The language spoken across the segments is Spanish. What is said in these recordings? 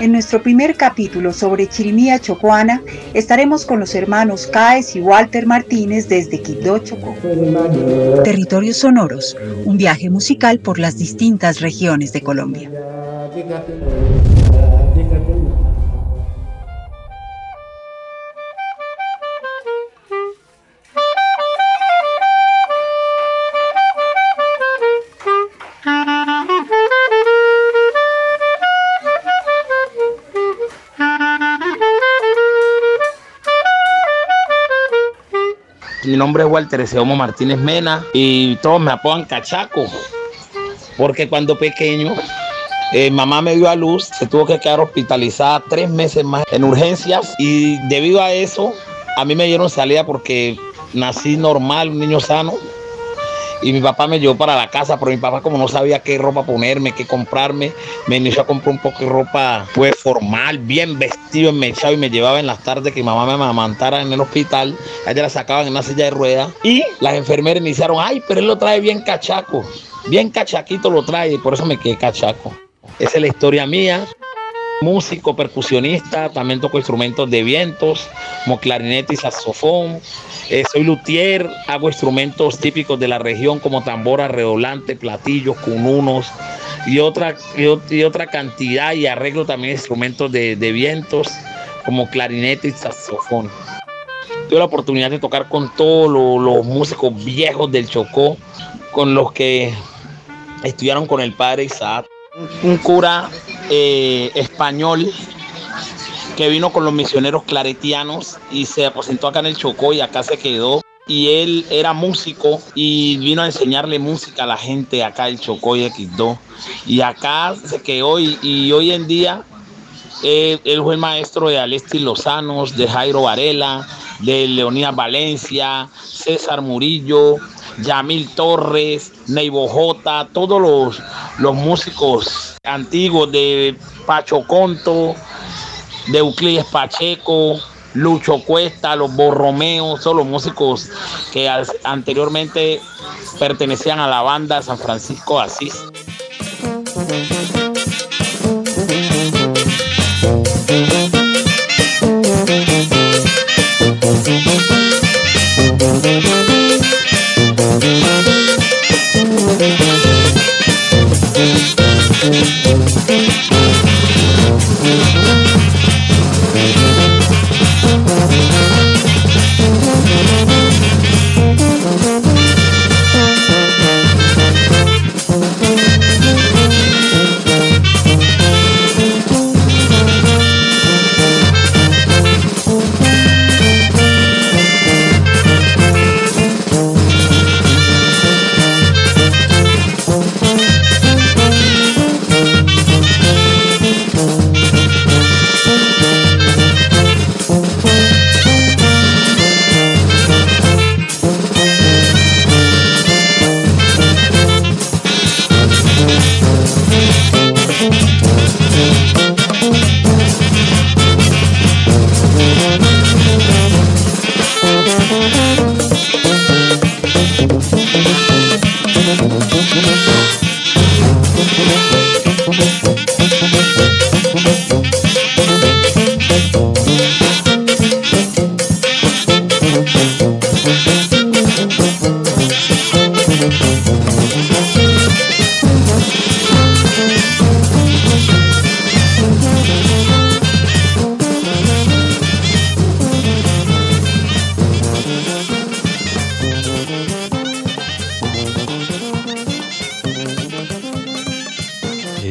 En nuestro primer capítulo sobre Chirimía Chocoana estaremos con los hermanos Caes y Walter Martínez desde Quibdó, Chocó. Territorios Sonoros, un viaje musical por las distintas regiones de Colombia. Mi nombre es Walter Eseomo Martínez Mena y todos me apodan Cachaco, porque cuando pequeño eh, mamá me dio a luz, se tuvo que quedar hospitalizada tres meses más en urgencias y debido a eso a mí me dieron salida porque nací normal, un niño sano y mi papá me llevó para la casa, pero mi papá como no sabía qué ropa ponerme, qué comprarme, me inició a comprar un poco de ropa pues formal, bien vestido, enmechado y me llevaba en las tardes que mi mamá me amamantara en el hospital, allá la sacaban en una silla de ruedas y las enfermeras iniciaron, ay, pero él lo trae bien cachaco, bien cachaquito lo trae y por eso me quedé cachaco. Esa es la historia mía músico, percusionista, también toco instrumentos de vientos, como clarinete y saxofón. Eh, soy luthier, hago instrumentos típicos de la región como tambora, redolante, platillos, cununos y otra, y, otra cantidad y arreglo también instrumentos de, vientos como clarinete y saxofón. Tuve la oportunidad de tocar con todos los, músicos viejos del Chocó, con los que estudiaron con el padre Isaac un cura eh, español que vino con los misioneros claretianos y se aposentó acá en el Chocó y acá se quedó. Y él era músico y vino a enseñarle música a la gente acá el Chocó y X2. Y acá se quedó y, hoy en día eh, él fue el maestro de Alesti Lozanos, de Jairo Varela, de Leonidas Valencia, César Murillo, Yamil Torres, Neibo J, todos los, los músicos antiguos de Pacho Conto, de Euclides Pacheco, Lucho Cuesta, los Borromeos, son los músicos que anteriormente pertenecían a la banda San Francisco Asís.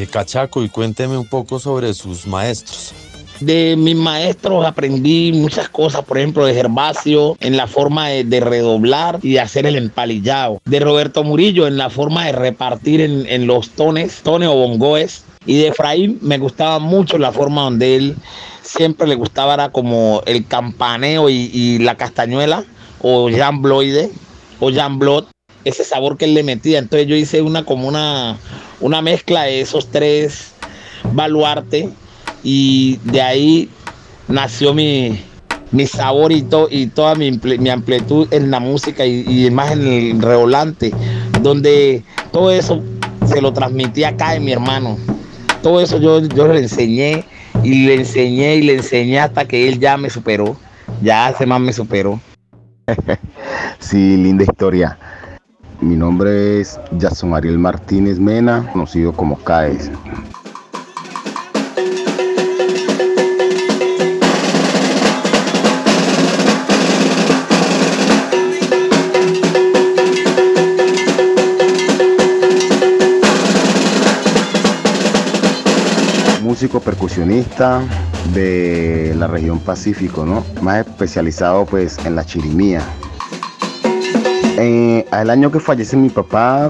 Cachaco y cuénteme un poco sobre sus maestros. De mis maestros aprendí muchas cosas, por ejemplo, de Gervasio en la forma de, redoblar y de hacer el empalillado. De Roberto Murillo en la forma de repartir en, los tones, tones o bongoes. Y de Efraín me gustaba mucho la forma donde él siempre le gustaba era como el campaneo y, la castañuela o jambloide o jamblot, ese sabor que él le metía. Entonces yo hice una como una, una mezcla de esos tres baluarte y de ahí nació mi, mi sabor y, y toda mi, amplitud en la música y, más en el revolante, donde todo eso se lo transmití acá en mi hermano. Todo eso yo, yo le enseñé y le enseñé y le enseñé hasta que él ya me superó. Ya hace más me superó. sí, linda historia. Mi nombre es Jason Ariel Martínez Mena, conocido como CAES. músico percusionista de la región Pacífico, ¿no? Más especializado pues en la chirimía. Eh, al año que fallece mi papá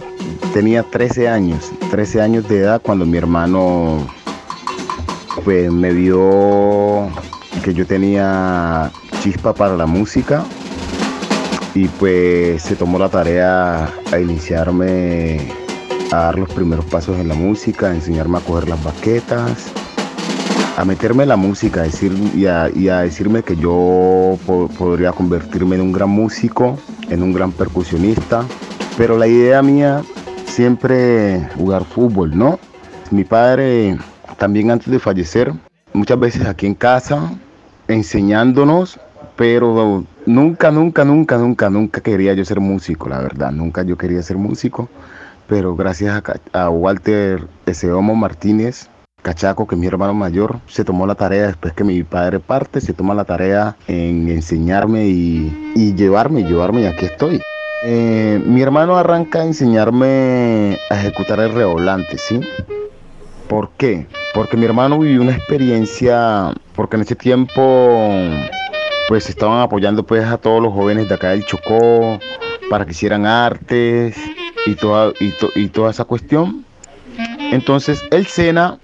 tenía 13 años, 13 años de edad cuando mi hermano pues me vio que yo tenía chispa para la música y pues se tomó la tarea a iniciarme a dar los primeros pasos en la música, a enseñarme a coger las baquetas a meterme en la música decir, y, a, decirme que yo podría convertirme en un gran músico, en un gran percusionista. Pero la idea mía siempre jugar fútbol, ¿no? Mi padre también antes de fallecer, muchas veces aquí en casa, enseñándonos, pero nunca, nunca, nunca, nunca, nunca quería yo ser músico, la verdad, nunca yo quería ser músico, pero gracias a, a Walter Eseomo Martínez, Cachaco, que mi hermano mayor, se tomó la tarea después que mi padre parte, se toma la tarea en enseñarme y, llevarme, llevarme y aquí estoy. Eh, mi hermano arranca a enseñarme a ejecutar el revolante, ¿sí? ¿Por qué? Porque mi hermano vivió una experiencia, porque en ese tiempo pues estaban apoyando pues a todos los jóvenes de acá del Chocó para que hicieran artes y toda, y, toda esa cuestión. Entonces el SENA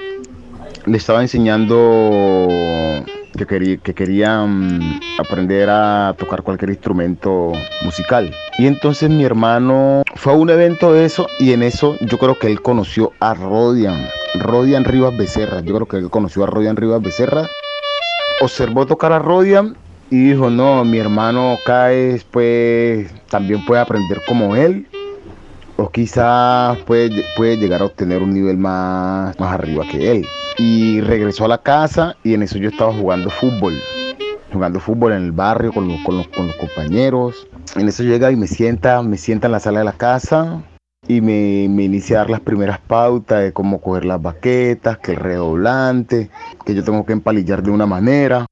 le estaba enseñando que, que querían mm, aprender a tocar cualquier instrumento musical. Y entonces mi hermano fue a un evento de eso y en eso yo creo que él conoció a Rodian, Rodian Rivas Becerra. Yo creo que él conoció a Rodian Rivas Becerra. Observó tocar a Rodian y dijo, no, mi hermano Caes pues también puede aprender como él. O quizás puede, puede llegar a obtener un nivel más, más arriba que él y regresó a la casa y en eso yo estaba jugando fútbol, jugando fútbol en el barrio con los, con los, compañeros. En eso llega y me sienta, me sienta en la sala de la casa y me, me, inicia a dar las primeras pautas de cómo coger las baquetas, que el redoblante, que yo tengo que empalillar de una manera,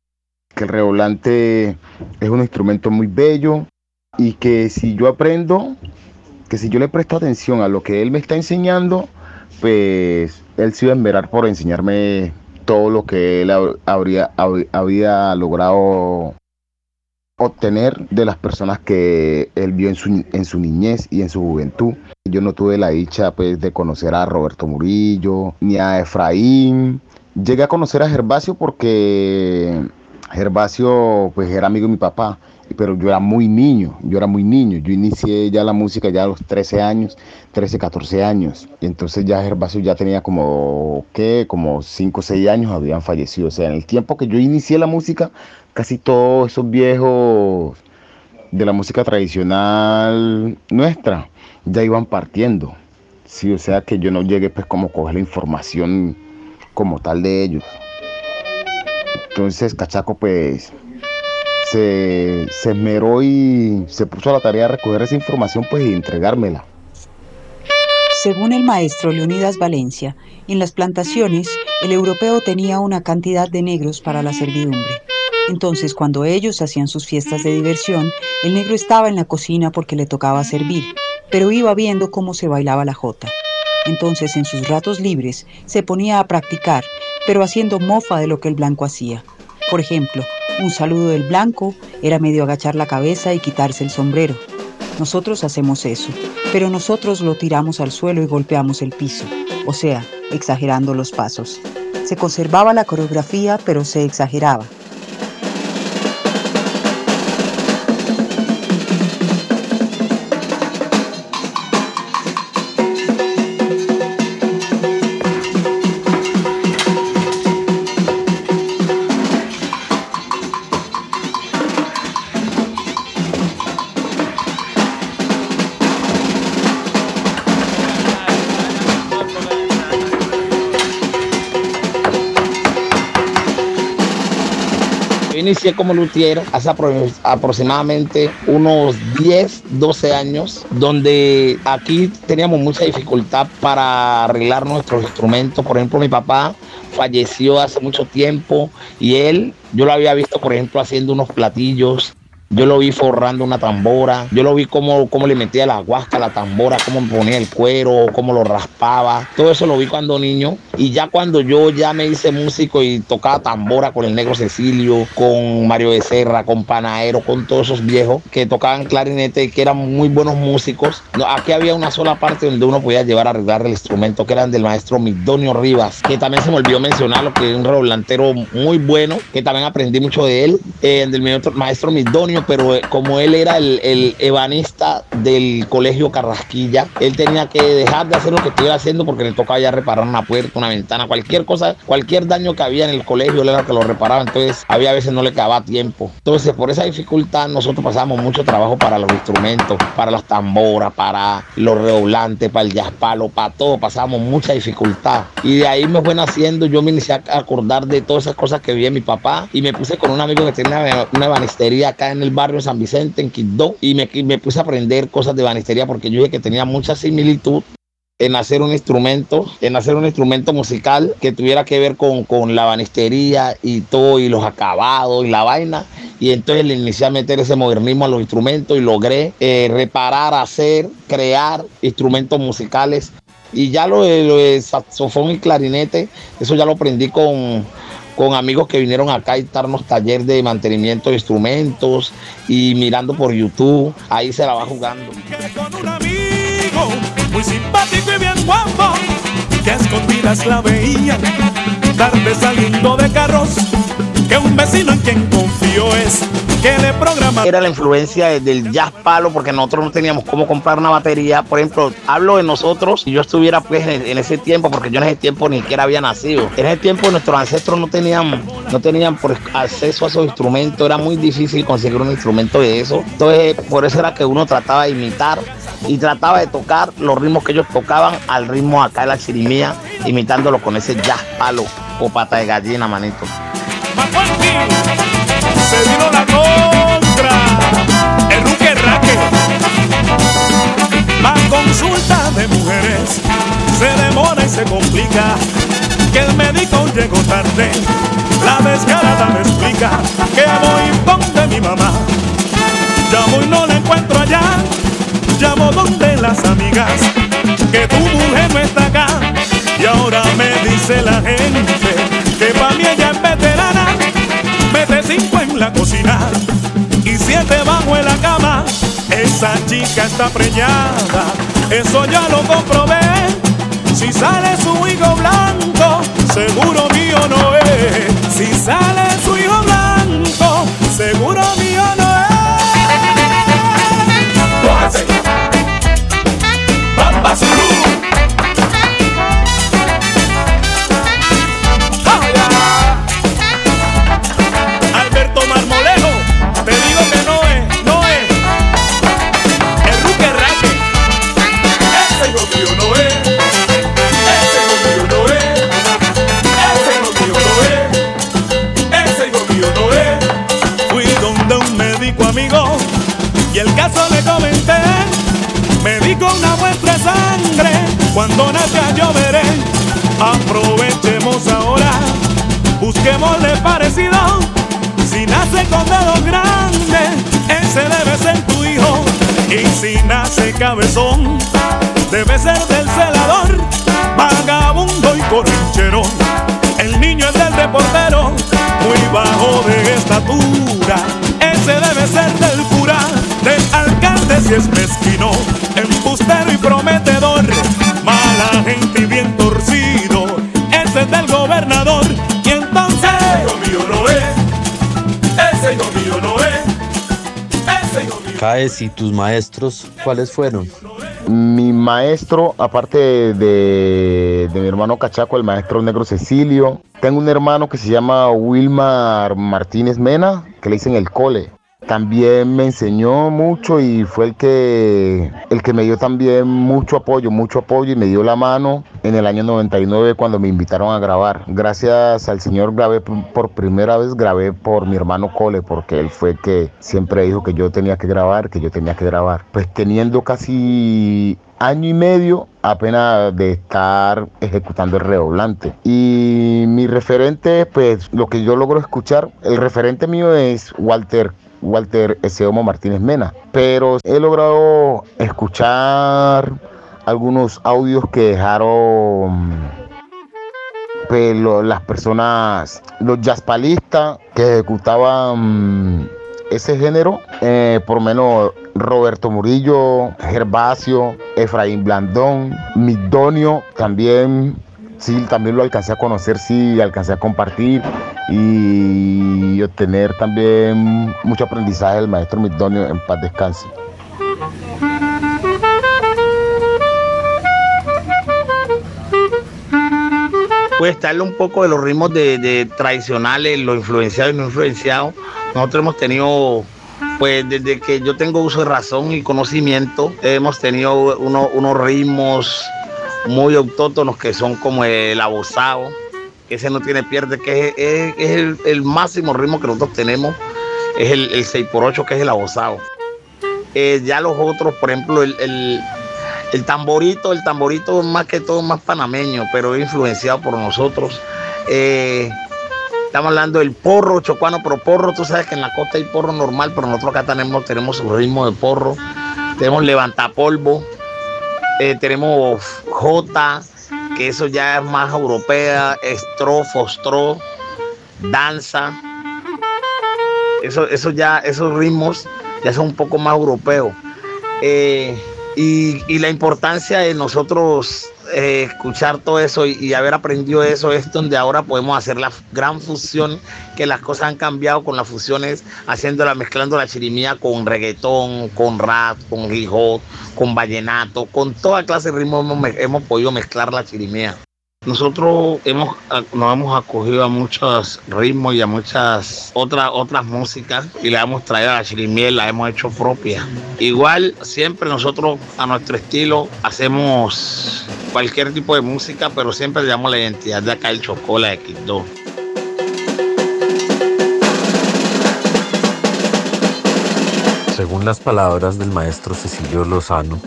que el redoblante es un instrumento muy bello y que si yo aprendo, que si yo le presto atención a lo que él me está enseñando, pues él se iba a enverar por enseñarme todo lo que él habría, había logrado obtener de las personas que él vio en su, en su niñez y en su juventud. Yo no tuve la dicha pues, de conocer a Roberto Murillo ni a Efraín. Llegué a conocer a Gervasio porque Gervasio pues, era amigo de mi papá pero yo era muy niño, yo era muy niño, yo inicié ya la música ya a los 13 años, 13, 14 años, y entonces ya Gervasio ya tenía como, ¿qué? Como 5 o 6 años habían fallecido, o sea, en el tiempo que yo inicié la música, casi todos esos viejos de la música tradicional nuestra ya iban partiendo, sí, o sea que yo no llegué pues como a coger la información como tal de ellos. Entonces, Cachaco, pues se, se esmeró y se puso a la tarea de recoger esa información pues, y entregármela. Según el maestro Leonidas Valencia, en las plantaciones el europeo tenía una cantidad de negros para la servidumbre. Entonces, cuando ellos hacían sus fiestas de diversión, el negro estaba en la cocina porque le tocaba servir, pero iba viendo cómo se bailaba la jota. Entonces, en sus ratos libres, se ponía a practicar, pero haciendo mofa de lo que el blanco hacía. Por ejemplo, un saludo del blanco era medio agachar la cabeza y quitarse el sombrero. Nosotros hacemos eso, pero nosotros lo tiramos al suelo y golpeamos el piso, o sea, exagerando los pasos. Se conservaba la coreografía, pero se exageraba. Inicié como luthier hace aproximadamente unos 10, 12 años, donde aquí teníamos mucha dificultad para arreglar nuestros instrumentos. Por ejemplo, mi papá falleció hace mucho tiempo y él, yo lo había visto, por ejemplo, haciendo unos platillos yo lo vi forrando una tambora. Yo lo vi cómo, cómo le metía la guasca a la tambora, cómo ponía el cuero, cómo lo raspaba. Todo eso lo vi cuando niño. Y ya cuando yo ya me hice músico y tocaba tambora con el negro Cecilio, con Mario Becerra, con Panaero, con todos esos viejos que tocaban clarinete y que eran muy buenos músicos. aquí había una sola parte donde uno podía llevar a arreglar el instrumento, que eran del maestro Midonio Rivas, que también se me olvidó mencionarlo, que es un redoblantero muy bueno, que también aprendí mucho de él, eh, del maestro Midonio pero eh, como él era el, el, ebanista del colegio Carrasquilla, él tenía que dejar de hacer lo que estuviera haciendo porque le tocaba ya reparar una puerta, una ventana, cualquier cosa, cualquier daño que había en el colegio, él era que lo reparaba, entonces había veces no le quedaba tiempo. Entonces, por esa dificultad, nosotros pasamos mucho trabajo para los instrumentos, para las tamboras, para los redoblantes, para el jazz palo, para todo, pasamos mucha dificultad. Y de ahí me fue naciendo, yo me inicié a acordar de todas esas cosas que vi en mi papá y me puse con un amigo que tenía una ebanistería acá en el barrio San Vicente, en Quito, y me, puse a aprender cosas de banistería porque yo dije que tenía mucha similitud en hacer un instrumento, en hacer un instrumento musical que tuviera que ver con, con, la banistería y todo, y los acabados y la vaina. Y entonces le inicié a meter ese modernismo a los instrumentos y logré eh, reparar, hacer, crear instrumentos musicales. Y ya lo lo de saxofón y clarinete, eso ya lo aprendí con, con amigos que vinieron acá a darnos taller de mantenimiento de instrumentos y mirando por YouTube, ahí se la va jugando. Y que un vecino en quien confió es era la influencia del jazz palo porque nosotros no teníamos cómo comprar una batería. Por ejemplo, hablo de nosotros, si yo estuviera pues en, ese tiempo, porque yo en ese tiempo ni siquiera había nacido. En ese tiempo nuestros ancestros no tenían, no tenían acceso a esos instrumentos, era muy difícil conseguir un instrumento de eso. Entonces, por eso era que uno trataba de imitar y trataba de tocar los ritmos que ellos tocaban al ritmo acá de la chirimía, imitándolo con ese jazz palo o pata de gallina, manito se vino la contra, el ruque raque. Más consulta de mujeres, se demora y se complica. Que el médico llegó tarde, la descarada me explica que voy donde mi mamá. Llamo y no la encuentro allá, llamo donde las amigas, que tu mujer no está acá. Y ahora me dice la gente que pa' mí ella es cinco en la cocina y siete bajo en la cama. Esa chica está preñada, eso ya lo comprobé. Si sale su hijo blanco, seguro mío no es. Si sale su hijo blanco, seguro mío no es. Bamba cuando nazca lloveré. Aprovechemos ahora, busquémosle parecido. Si nace con dedos grandes, ese debe ser tu hijo. Y si nace cabezón, debe ser del celador, vagabundo y corrinchero. El niño es del reportero, muy bajo de estatura. Ese debe ser del cura, del alcalde si es mezquino, embustero y prometedor mala gente y bien torcido. Ese es del gobernador. Y entonces. Ese hijo mío no es. Ese hijo mío no es. Ese hijo mío. Caes y tus maestros, ¿cuáles fueron? Mi maestro, aparte de, mi hermano Cachaco, el maestro negro Cecilio, tengo un hermano que se llama Wilmar Martínez Mena, que le dicen el cole también me enseñó mucho y fue el que, el que me dio también mucho apoyo, mucho apoyo y me dio la mano en el año 99 cuando me invitaron a grabar. Gracias al Señor grabé por primera vez, grabé por mi hermano Cole, porque él fue que siempre dijo que yo tenía que grabar, que yo tenía que grabar. Pues teniendo casi año y medio apenas de estar ejecutando el redoblante. Y mi referente, pues lo que yo logro escuchar, el referente mío es Walter Walter Eseomo Martínez Mena, pero he logrado escuchar algunos audios que dejaron pues, las personas, los jazzpalistas que ejecutaban ese género, eh, por menos Roberto Murillo, Gervasio, Efraín Blandón, Midonio, también, sí, también lo alcancé a conocer, sí, alcancé a compartir y obtener también mucho aprendizaje del maestro Midonio en paz descanse. Puede estarle un poco de los ritmos de, tradicionales, lo influenciado y no influenciado. Nosotros hemos tenido pues desde que yo tengo uso de razón y conocimiento, hemos tenido unos ritmos muy autóctonos que son como el abusado, que ese no tiene pierde, que es, el, máximo ritmo que nosotros tenemos, es el, 6x8, que es el abusado. Eh, ya los otros, por ejemplo, el, tamborito, el tamborito más que todo más panameño, pero influenciado por nosotros. Eh, Estamos hablando del porro chocuano, pero porro, tú sabes que en la costa hay porro normal, pero nosotros acá tenemos, tenemos su ritmo de porro. Tenemos levantapolvo, eh, tenemos J, que eso ya es más europea, estro, fostro, danza. Eso, eso ya, esos ritmos ya son un poco más europeos. Eh, y, y, la importancia de nosotros eh, escuchar todo eso y, haber aprendido eso es donde ahora podemos hacer la gran fusión, que las cosas han cambiado con las fusiones, haciéndola, mezclando la chirimía con reggaetón, con rap, con hip con vallenato, con toda clase de ritmos hemos, hemos podido mezclar la chirimía. Nosotros hemos, nos hemos acogido a muchos ritmos y a muchas otras, otras músicas y la hemos traído a la chirimiel, la hemos hecho propia. Igual, siempre nosotros a nuestro estilo hacemos cualquier tipo de música, pero siempre le la identidad de acá el Chocola de Quito. Según las palabras del maestro Cecilio Lozano,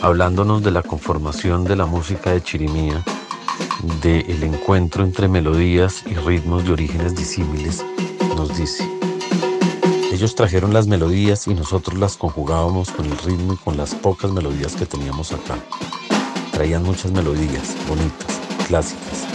hablándonos de la conformación de la música de Chirimía, del encuentro entre melodías y ritmos de orígenes disímiles, nos dice, ellos trajeron las melodías y nosotros las conjugábamos con el ritmo y con las pocas melodías que teníamos acá. Traían muchas melodías, bonitas, clásicas,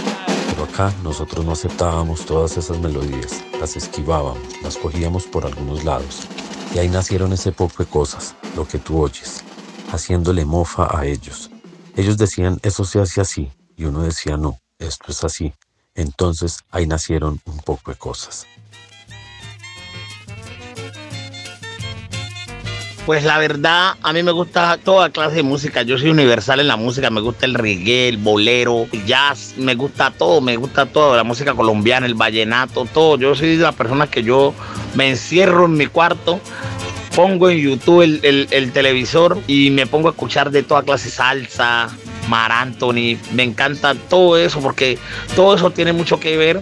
pero acá nosotros no aceptábamos todas esas melodías, las esquivábamos, las cogíamos por algunos lados. Y ahí nacieron ese poco de cosas, lo que tú oyes, haciéndole mofa a ellos. Ellos decían, eso se hace así, y uno decía, no, esto es así. Entonces ahí nacieron un poco de cosas. Pues la verdad, a mí me gusta toda clase de música. Yo soy universal en la música. Me gusta el reggae, el bolero, el jazz. Me gusta todo, me gusta todo. La música colombiana, el vallenato, todo. Yo soy de las personas que yo me encierro en mi cuarto pongo en YouTube el, el, televisor y me pongo a escuchar de toda clase salsa, Mar Anthony, me encanta todo eso porque todo eso tiene mucho que ver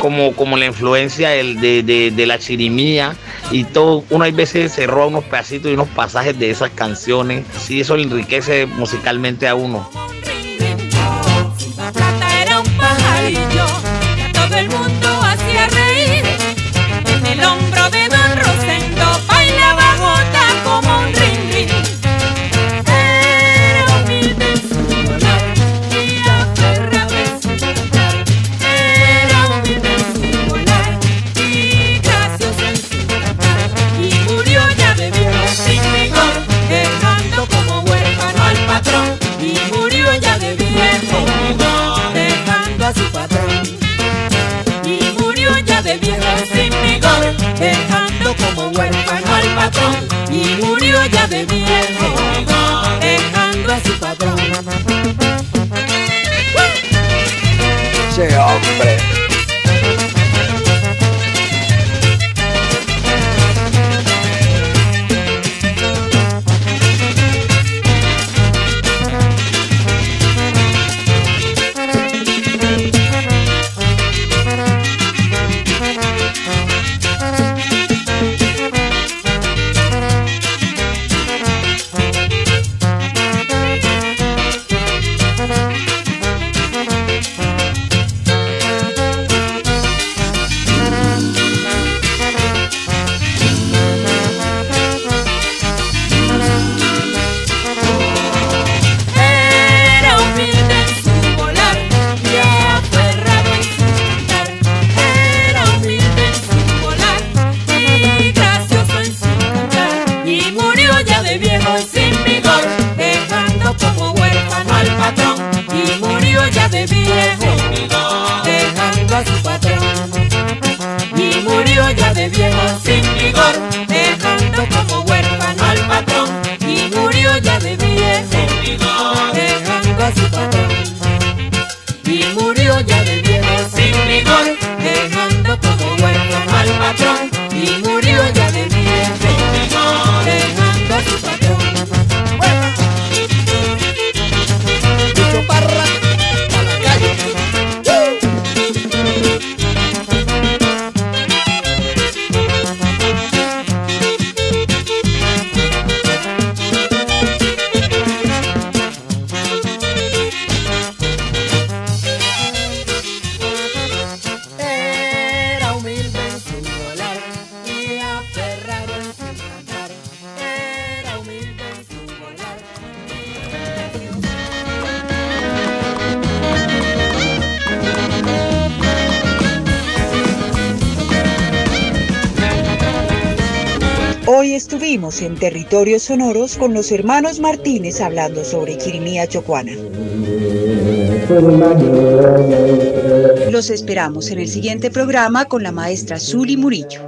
como, como la influencia de, de, la chirimía y todo, uno hay veces se roba unos pedacitos y unos pasajes de esas canciones, sí, eso enriquece musicalmente a uno. De un nuevo, dejando a su patrón. Y murió ya de viejo sin vigor, dejando como huérfano al patrón. Y murió ya de viejo, dejando a su patrón. Che hombre. En territorios sonoros con los hermanos Martínez hablando sobre Quirimía Chocuana. Los esperamos en el siguiente programa con la maestra Zuli Murillo.